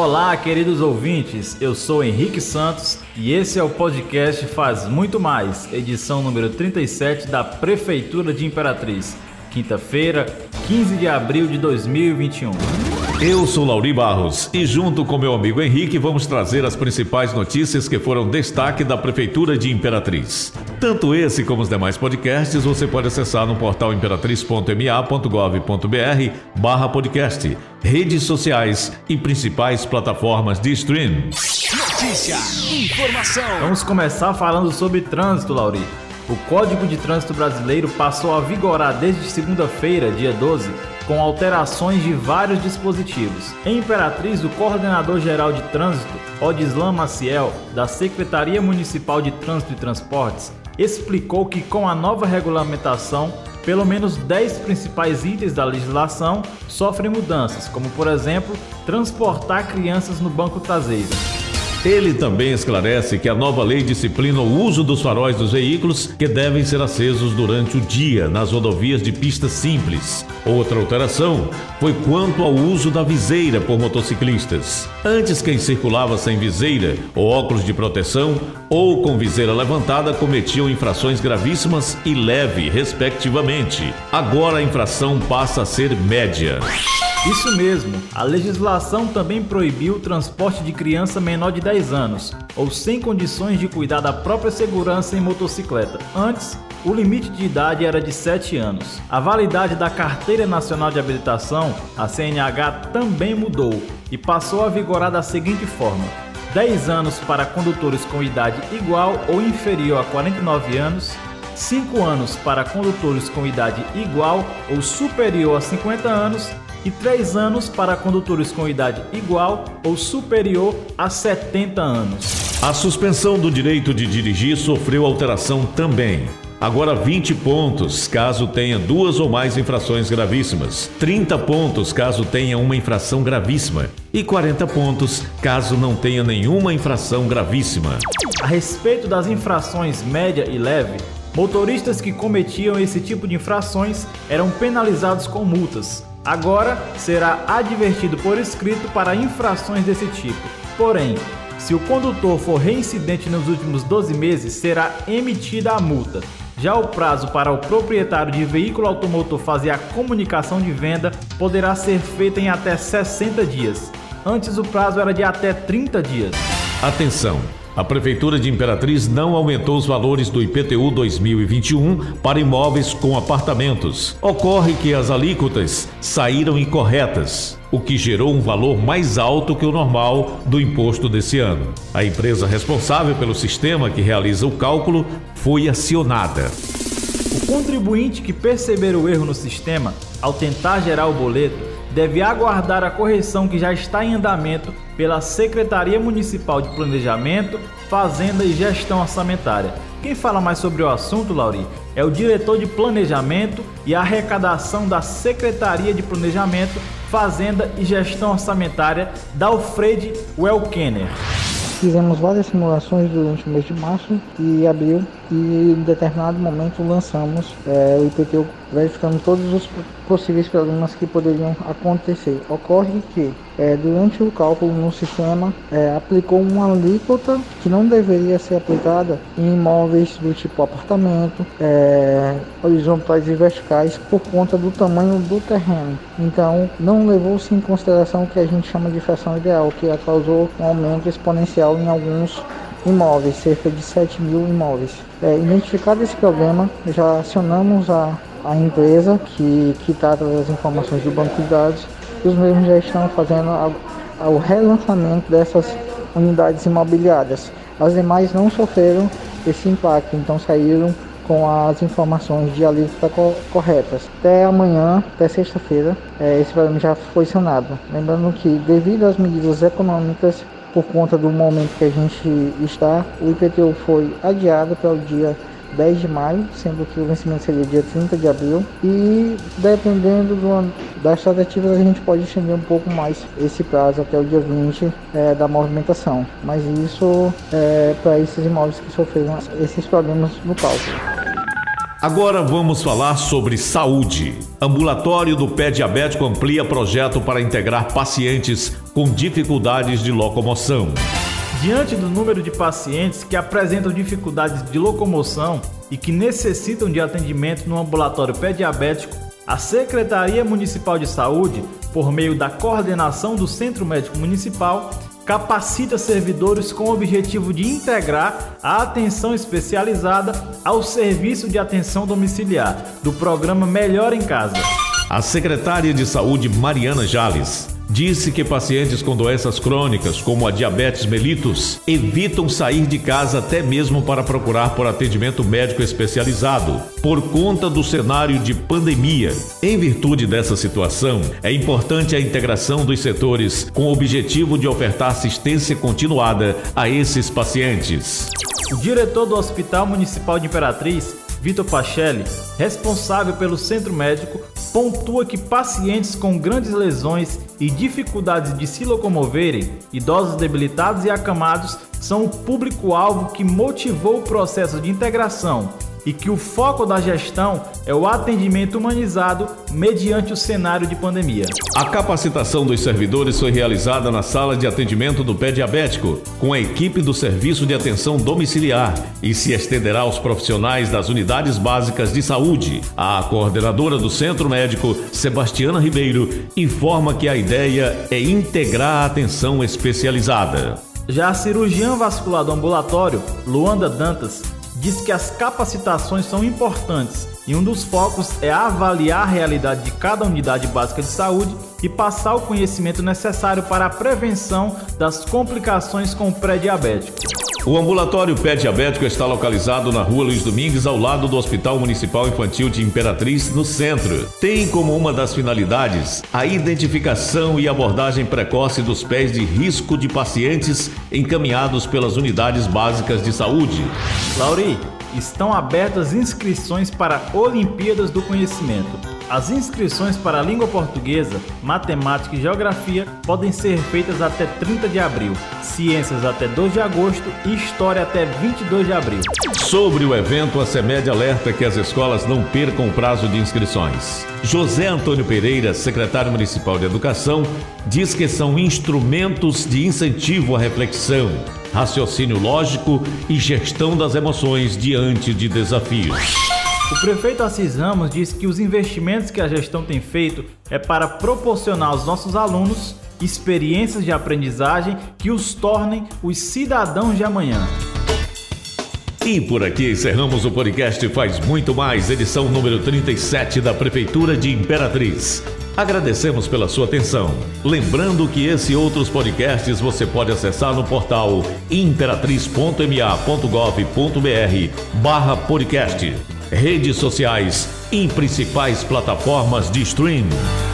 Olá, queridos ouvintes. Eu sou Henrique Santos e esse é o podcast Faz Muito Mais, edição número 37 da Prefeitura de Imperatriz. Quinta-feira, 15 de abril de 2021. Eu sou Lauri Barros e, junto com meu amigo Henrique, vamos trazer as principais notícias que foram destaque da Prefeitura de Imperatriz. Tanto esse como os demais podcasts você pode acessar no portal imperatriz.ma.gov.br barra podcast, redes sociais e principais plataformas de stream. Notícia, informação. Vamos começar falando sobre trânsito, Lauri. O Código de Trânsito Brasileiro passou a vigorar desde segunda-feira, dia 12, com alterações de vários dispositivos. Em Imperatriz, o coordenador-geral de trânsito, Odislan Maciel, da Secretaria Municipal de Trânsito e Transportes, explicou que com a nova regulamentação, pelo menos 10 principais itens da legislação sofrem mudanças, como por exemplo, transportar crianças no banco traseiro. Ele também esclarece que a nova lei disciplina o uso dos faróis dos veículos que devem ser acesos durante o dia nas rodovias de pista simples. Outra alteração foi quanto ao uso da viseira por motociclistas. Antes, quem circulava sem viseira ou óculos de proteção ou com viseira levantada cometiam infrações gravíssimas e leve, respectivamente. Agora a infração passa a ser média. Isso mesmo, a legislação também proibiu o transporte de criança menor de 10 anos ou sem condições de cuidar da própria segurança em motocicleta. Antes, o limite de idade era de 7 anos. A validade da Carteira Nacional de Habilitação, a CNH, também mudou e passou a vigorar da seguinte forma: 10 anos para condutores com idade igual ou inferior a 49 anos, 5 anos para condutores com idade igual ou superior a 50 anos e 3 anos para condutores com idade igual ou superior a 70 anos. A suspensão do direito de dirigir sofreu alteração também. Agora 20 pontos caso tenha duas ou mais infrações gravíssimas, 30 pontos caso tenha uma infração gravíssima e 40 pontos caso não tenha nenhuma infração gravíssima. A respeito das infrações média e leve, motoristas que cometiam esse tipo de infrações eram penalizados com multas, Agora será advertido por escrito para infrações desse tipo. Porém, se o condutor for reincidente nos últimos 12 meses, será emitida a multa. Já o prazo para o proprietário de veículo automotor fazer a comunicação de venda poderá ser feito em até 60 dias. Antes o prazo era de até 30 dias. Atenção! A Prefeitura de Imperatriz não aumentou os valores do IPTU 2021 para imóveis com apartamentos. Ocorre que as alíquotas saíram incorretas, o que gerou um valor mais alto que o normal do imposto desse ano. A empresa responsável pelo sistema que realiza o cálculo foi acionada. O contribuinte que perceber o erro no sistema, ao tentar gerar o boleto, deve aguardar a correção que já está em andamento pela Secretaria Municipal de Planejamento, Fazenda e Gestão Orçamentária. Quem fala mais sobre o assunto, Lauri, é o diretor de Planejamento e Arrecadação da Secretaria de Planejamento, Fazenda e Gestão Orçamentária, Dalfred Welkener. Fizemos várias simulações durante o mês de março e abril e em determinado momento lançamos é, o IPTU verificando todos os possíveis problemas que poderiam acontecer. Ocorre que é, durante o cálculo no sistema é, aplicou uma alíquota que não deveria ser aplicada em imóveis do tipo apartamento, é, horizontais e verticais por conta do tamanho do terreno. Então não levou-se em consideração o que a gente chama de fração ideal, que causou um aumento exponencial em alguns imóveis, cerca de 7 mil imóveis. É, identificado esse problema, já acionamos a, a empresa que, que trata das informações do banco de dados os mesmos já estão fazendo o relançamento dessas unidades imobiliárias. As demais não sofreram esse impacto, então saíram com as informações de alíquota co corretas. Até amanhã, até sexta-feira, é, esse problema já foi sanado. Lembrando que, devido às medidas econômicas por conta do momento que a gente está, o IPTU foi adiado para o dia 10 de maio, sendo que o vencimento seria dia 30 de abril. E dependendo do, das tratativas, a gente pode estender um pouco mais esse prazo até o dia 20 é, da movimentação. Mas isso é para esses imóveis que sofreram esses problemas no cálculo. Agora vamos falar sobre saúde. Ambulatório do pé diabético amplia projeto para integrar pacientes com dificuldades de locomoção. Diante do número de pacientes que apresentam dificuldades de locomoção e que necessitam de atendimento no ambulatório pé diabético, a Secretaria Municipal de Saúde, por meio da coordenação do Centro Médico Municipal, capacita servidores com o objetivo de integrar a atenção especializada ao serviço de atenção domiciliar do programa Melhor em Casa. A secretária de Saúde Mariana Jales disse que pacientes com doenças crônicas, como a diabetes mellitus, evitam sair de casa até mesmo para procurar por atendimento médico especializado, por conta do cenário de pandemia. Em virtude dessa situação, é importante a integração dos setores com o objetivo de ofertar assistência continuada a esses pacientes. O diretor do Hospital Municipal de Imperatriz, Vitor Pachelli, responsável pelo centro médico, pontua que pacientes com grandes lesões e dificuldades de se locomoverem, idosos debilitados e acamados, são o público-alvo que motivou o processo de integração e que o foco da gestão é o atendimento humanizado mediante o cenário de pandemia. A capacitação dos servidores foi realizada na sala de atendimento do pé diabético, com a equipe do Serviço de Atenção Domiciliar e se estenderá aos profissionais das unidades básicas de saúde. A coordenadora do Centro Médico, Sebastiana Ribeiro, informa que a ideia é integrar a atenção especializada. Já a cirurgiã vascular do ambulatório, Luanda Dantas, diz que as capacitações são importantes e um dos focos é avaliar a realidade de cada unidade básica de saúde e passar o conhecimento necessário para a prevenção das complicações com o pré-diabético. O ambulatório pé diabético está localizado na rua Luiz Domingues, ao lado do Hospital Municipal Infantil de Imperatriz, no centro. Tem como uma das finalidades a identificação e abordagem precoce dos pés de risco de pacientes encaminhados pelas unidades básicas de saúde. Lauri, estão abertas inscrições para Olimpíadas do Conhecimento. As inscrições para a língua portuguesa, matemática e geografia podem ser feitas até 30 de abril, ciências até 2 de agosto e história até 22 de abril. Sobre o evento, a CEMED alerta que as escolas não percam o prazo de inscrições. José Antônio Pereira, secretário municipal de Educação, diz que são instrumentos de incentivo à reflexão, raciocínio lógico e gestão das emoções diante de desafios. O prefeito Assis Ramos diz que os investimentos que a gestão tem feito é para proporcionar aos nossos alunos experiências de aprendizagem que os tornem os cidadãos de amanhã. E por aqui encerramos o podcast Faz Muito Mais, edição número 37 da Prefeitura de Imperatriz. Agradecemos pela sua atenção. Lembrando que esse e outros podcasts você pode acessar no portal imperatriz.ma.gov.br barra podcast redes sociais e principais plataformas de streaming.